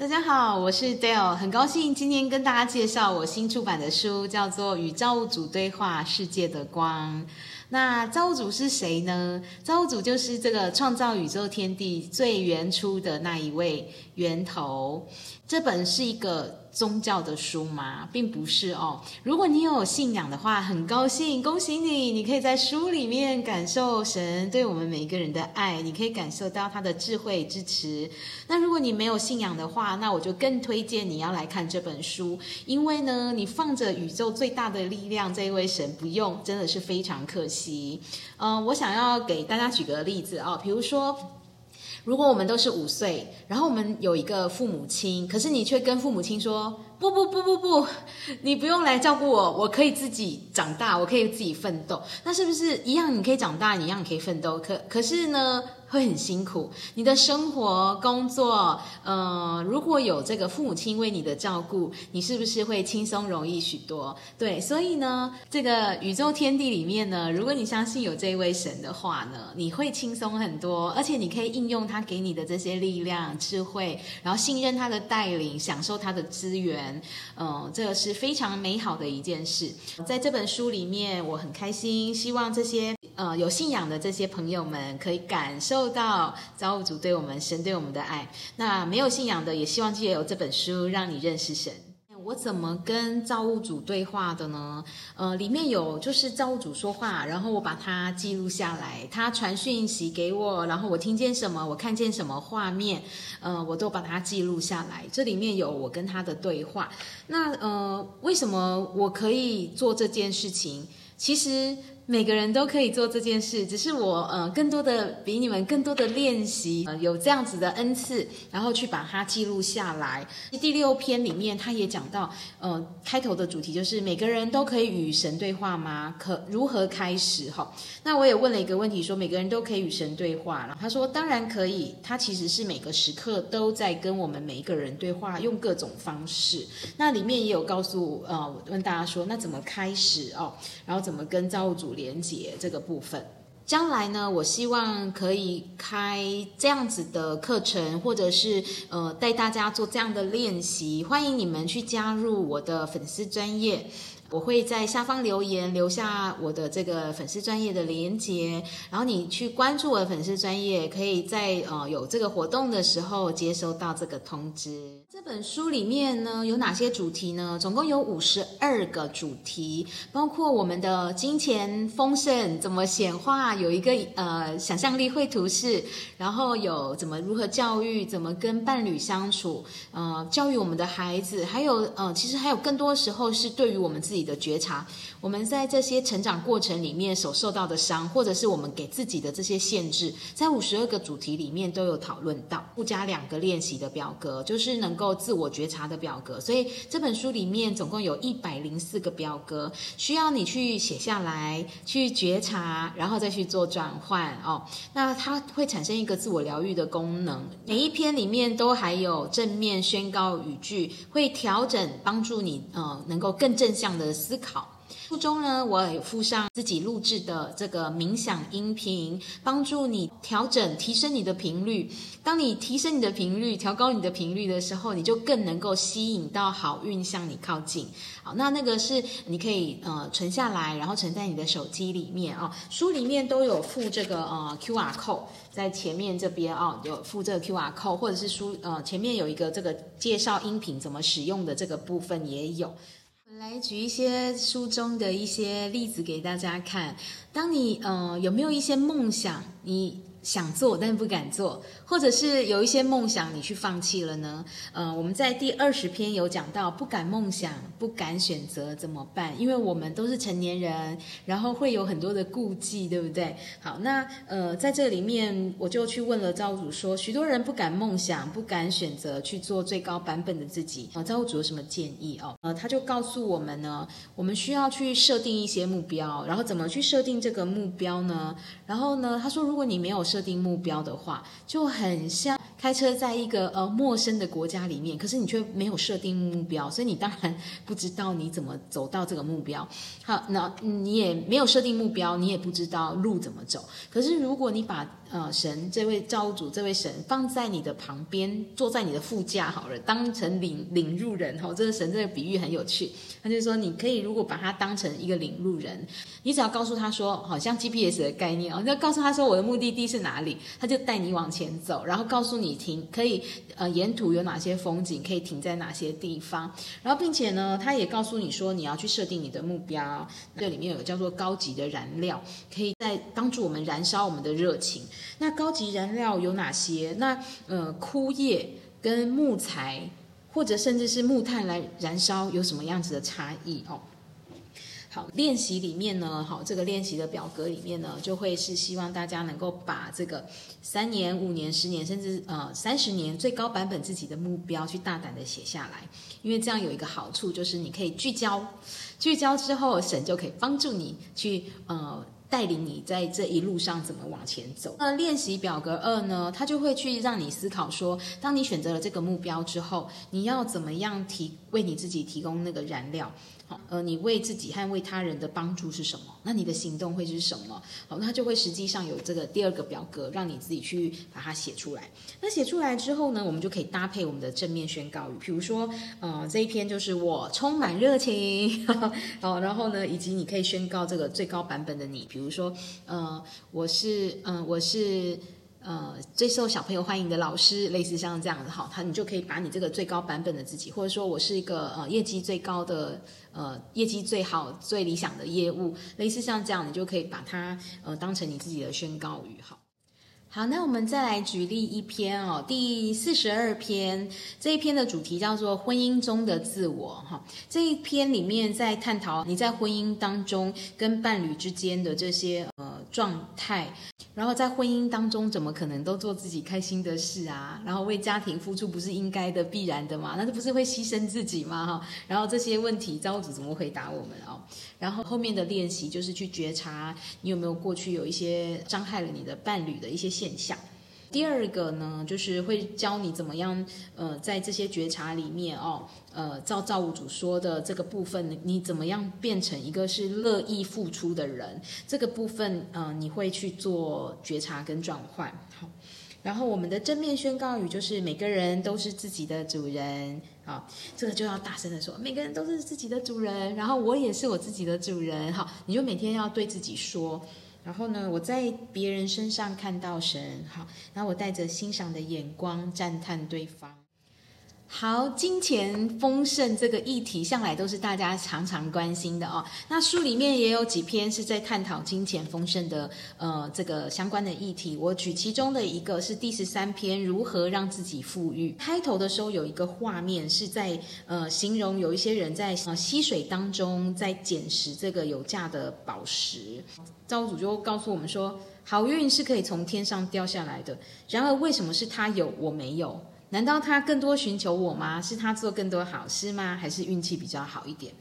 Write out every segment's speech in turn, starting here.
大家好，我是 Dale，很高兴今天跟大家介绍我新出版的书，叫做《与造物主对话：世界的光》。那造物主是谁呢？造物主就是这个创造宇宙天地最原初的那一位源头。这本是一个宗教的书吗？并不是哦。如果你有信仰的话，很高兴，恭喜你，你可以在书里面感受神对我们每一个人的爱，你可以感受到他的智慧支持。那如果你没有信仰的话，那我就更推荐你要来看这本书，因为呢，你放着宇宙最大的力量这一位神不用，真的是非常可惜。嗯，我想要给大家举个例子啊，比如说。如果我们都是五岁，然后我们有一个父母亲，可是你却跟父母亲说：“不不不不不，你不用来照顾我，我可以自己长大，我可以自己奋斗。”那是不是一样？你可以长大，你一样可以奋斗。可可是呢？会很辛苦，你的生活、工作，呃，如果有这个父母亲为你的照顾，你是不是会轻松容易许多？对，所以呢，这个宇宙天地里面呢，如果你相信有这位神的话呢，你会轻松很多，而且你可以应用他给你的这些力量、智慧，然后信任他的带领，享受他的资源，嗯，这个是非常美好的一件事。在这本书里面，我很开心，希望这些。呃，有信仰的这些朋友们可以感受到造物主对我们、神对我们的爱。那没有信仰的，也希望借由这本书让你认识神。我怎么跟造物主对话的呢？呃，里面有就是造物主说话，然后我把它记录下来，他传讯息给我，然后我听见什么，我看见什么画面，呃，我都把它记录下来。这里面有我跟他的对话。那呃，为什么我可以做这件事情？其实。每个人都可以做这件事，只是我呃更多的比你们更多的练习，呃有这样子的恩赐，然后去把它记录下来。第六篇里面他也讲到，呃开头的主题就是每个人都可以与神对话吗？可如何开始？哈，那我也问了一个问题，说每个人都可以与神对话，然后他说当然可以，他其实是每个时刻都在跟我们每一个人对话，用各种方式。那里面也有告诉呃问大家说，那怎么开始哦？然后怎么跟造物主？连接这个部分，将来呢，我希望可以开这样子的课程，或者是呃带大家做这样的练习。欢迎你们去加入我的粉丝专业，我会在下方留言留下我的这个粉丝专业的连接，然后你去关注我的粉丝专业，可以在呃有这个活动的时候接收到这个通知。这本书里面呢有哪些主题呢？总共有五十二个主题，包括我们的金钱丰盛怎么显化，有一个呃想象力绘图式，然后有怎么如何教育，怎么跟伴侣相处，呃教育我们的孩子，还有呃其实还有更多时候是对于我们自己的觉察，我们在这些成长过程里面所受到的伤，或者是我们给自己的这些限制，在五十二个主题里面都有讨论到，附加两个练习的表格，就是能够。自我觉察的表格，所以这本书里面总共有一百零四个表格，需要你去写下来，去觉察，然后再去做转换哦。那它会产生一个自我疗愈的功能。每一篇里面都还有正面宣告语句，会调整帮助你呃能够更正向的思考。书中呢，我有附上自己录制的这个冥想音频，帮助你调整、提升你的频率。当你提升你的频率、调高你的频率的时候，你就更能够吸引到好运向你靠近。好，那那个是你可以呃存下来，然后存在你的手机里面啊。书里面都有附这个呃 Q R code 在前面这边啊，有附这个 Q R code，或者是书呃前面有一个这个介绍音频怎么使用的这个部分也有。来举一些书中的一些例子给大家看。当你呃有没有一些梦想？你。想做但不敢做，或者是有一些梦想你去放弃了呢？呃，我们在第二十篇有讲到，不敢梦想、不敢选择怎么办？因为我们都是成年人，然后会有很多的顾忌，对不对？好，那呃，在这里面我就去问了造物主，说许多人不敢梦想、不敢选择去做最高版本的自己，呃，造物主有什么建议哦？呃，他就告诉我们呢，我们需要去设定一些目标，然后怎么去设定这个目标呢？然后呢，他说如果你没有设定目标的话，就很像。开车在一个呃陌生的国家里面，可是你却没有设定目标，所以你当然不知道你怎么走到这个目标。好，那你也没有设定目标，你也不知道路怎么走。可是如果你把呃神这位造物主这位神放在你的旁边，坐在你的副驾好了，当成领领路人哈。这个神这个比喻很有趣，他就说你可以如果把它当成一个领路人，你只要告诉他说，好像 GPS 的概念哦，你要告诉他说我的目的地是哪里，他就带你往前走，然后告诉你停可以呃沿途有哪些风景，可以停在哪些地方，然后并且呢，他也告诉你说你要去设定你的目标，这里面有叫做高级的燃料，可以在帮助我们燃烧我们的热情。那高级燃料有哪些？那呃，枯叶跟木材，或者甚至是木炭来燃烧，有什么样子的差异哦？好，练习里面呢，好，这个练习的表格里面呢，就会是希望大家能够把这个三年、五年、十年，甚至呃三十年最高版本自己的目标去大胆的写下来，因为这样有一个好处，就是你可以聚焦，聚焦之后，神就可以帮助你去呃。带领你在这一路上怎么往前走？那练习表格二呢？它就会去让你思考说，当你选择了这个目标之后，你要怎么样提为你自己提供那个燃料？好，呃，你为自己和为他人的帮助是什么？那你的行动会是什么？好，那就会实际上有这个第二个表格，让你自己去把它写出来。那写出来之后呢，我们就可以搭配我们的正面宣告语，比如说，呃，这一篇就是我充满热情，好，然后呢，以及你可以宣告这个最高版本的你，比如说，呃，我是，嗯，我是。呃，最受小朋友欢迎的老师，类似像这样的哈，他你就可以把你这个最高版本的自己，或者说我是一个呃业绩最高的呃业绩最好最理想的业务，类似像这样，你就可以把它呃当成你自己的宣告语哈。好，那我们再来举例一篇哦，第四十二篇这一篇的主题叫做婚姻中的自我哈。这一篇里面在探讨你在婚姻当中跟伴侣之间的这些呃状态。然后在婚姻当中，怎么可能都做自己开心的事啊？然后为家庭付出不是应该的、必然的吗？那这不是会牺牲自己吗？哈！然后这些问题，造物主怎么回答我们哦？然后后面的练习就是去觉察你有没有过去有一些伤害了你的伴侣的一些现象。第二个呢，就是会教你怎么样，呃，在这些觉察里面哦，呃，照造物主说的这个部分，你怎么样变成一个是乐意付出的人？这个部分，呃，你会去做觉察跟转换。好，然后我们的正面宣告语就是每个人都是自己的主人。好，这个就要大声的说，每个人都是自己的主人，然后我也是我自己的主人。好，你就每天要对自己说。然后呢，我在别人身上看到神，好，然后我带着欣赏的眼光赞叹对方。好，金钱丰盛这个议题向来都是大家常常关心的哦。那书里面也有几篇是在探讨金钱丰盛的呃这个相关的议题。我举其中的一个是第十三篇，如何让自己富裕。开头的时候有一个画面是在呃形容有一些人在呃溪水当中在捡拾这个有价的宝石。造物主就告诉我们说，好运是可以从天上掉下来的。然而为什么是他有我没有？难道他更多寻求我吗？是他做更多好事吗？还是运气比较好一点？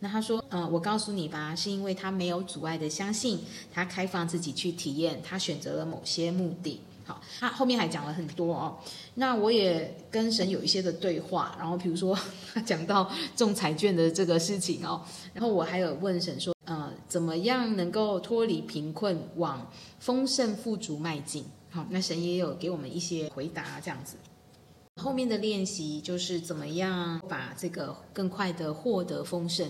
那他说，嗯，我告诉你吧，是因为他没有阻碍的相信，他开放自己去体验，他选择了某些目的。好，他后面还讲了很多哦。那我也跟神有一些的对话，然后比如说 他讲到中彩券的这个事情哦，然后我还有问神说，呃，怎么样能够脱离贫困，往丰盛富足迈进？好，那神也有给我们一些回答，这样子。后面的练习就是怎么样把这个更快的获得丰盛，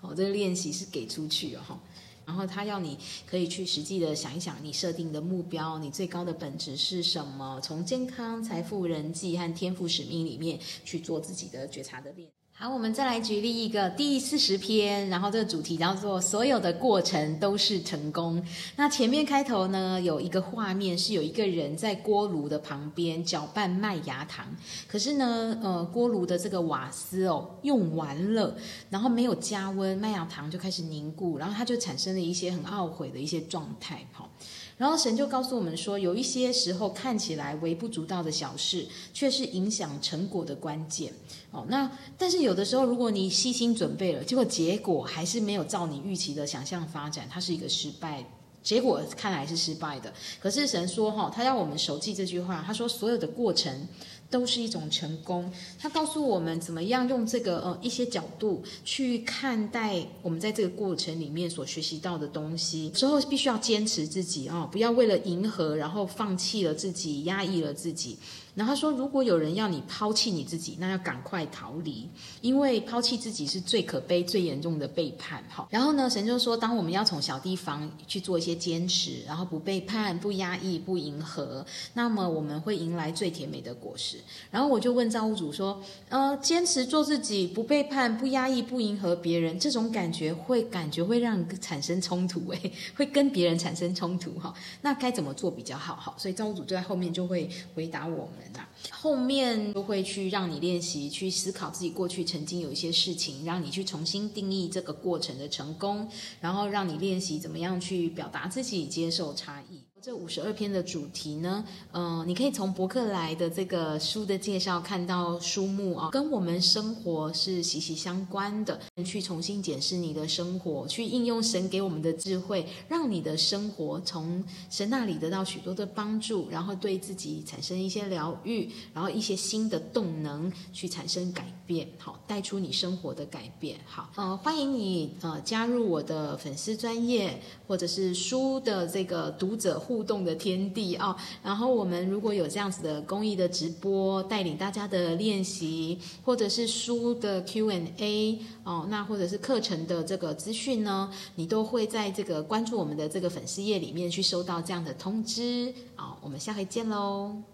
哦，这个练习是给出去哦，然后他要你可以去实际的想一想，你设定的目标，你最高的本质是什么？从健康、财富、人际和天赋使命里面去做自己的觉察的练。好，我们再来举例一个第四十篇，然后这个主题叫做“所有的过程都是成功”。那前面开头呢，有一个画面是有一个人在锅炉的旁边搅拌麦芽糖，可是呢，呃，锅炉的这个瓦斯哦用完了，然后没有加温，麦芽糖就开始凝固，然后他就产生了一些很懊悔的一些状态，好。然后神就告诉我们说，有一些时候看起来微不足道的小事，却是影响成果的关键。哦，那但是有有的时候，如果你细心准备了，结果结果还是没有照你预期的想象发展，它是一个失败结果看来是失败的。可是神说哈，他要我们熟记这句话，他说所有的过程。都是一种成功。他告诉我们怎么样用这个呃一些角度去看待我们在这个过程里面所学习到的东西。之后必须要坚持自己啊，不要为了迎合然后放弃了自己，压抑了自己。然后他说，如果有人要你抛弃你自己，那要赶快逃离，因为抛弃自己是最可悲、最严重的背叛。哈，然后呢，神就说，当我们要从小地方去做一些坚持，然后不背叛、不压抑、不迎合，那么我们会迎来最甜美的果实。然后我就问造物主说，呃，坚持做自己，不背叛、不压抑、不迎合别人，这种感觉会感觉会让产生冲突，诶，会跟别人产生冲突，哈，那该怎么做比较好？哈，所以造物主就在后面就会回答我们。后面都会去让你练习，去思考自己过去曾经有一些事情，让你去重新定义这个过程的成功，然后让你练习怎么样去表达自己，接受差异。这五十二篇的主题呢，嗯，你可以从博客来的这个书的介绍看到书目啊，跟我们生活是息息相关的。去重新检视你的生活，去应用神给我们的智慧，让你的生活从神那里得到许多的帮助，然后对自己产生一些疗愈，然后一些新的动能去产生改变，好，带出你生活的改变。好，呃，欢迎你呃加入我的粉丝专业，或者是书的这个读者。互动的天地啊，然后我们如果有这样子的公益的直播，带领大家的练习，或者是书的 Q&A 哦，那或者是课程的这个资讯呢，你都会在这个关注我们的这个粉丝页里面去收到这样的通知。好，我们下回见喽。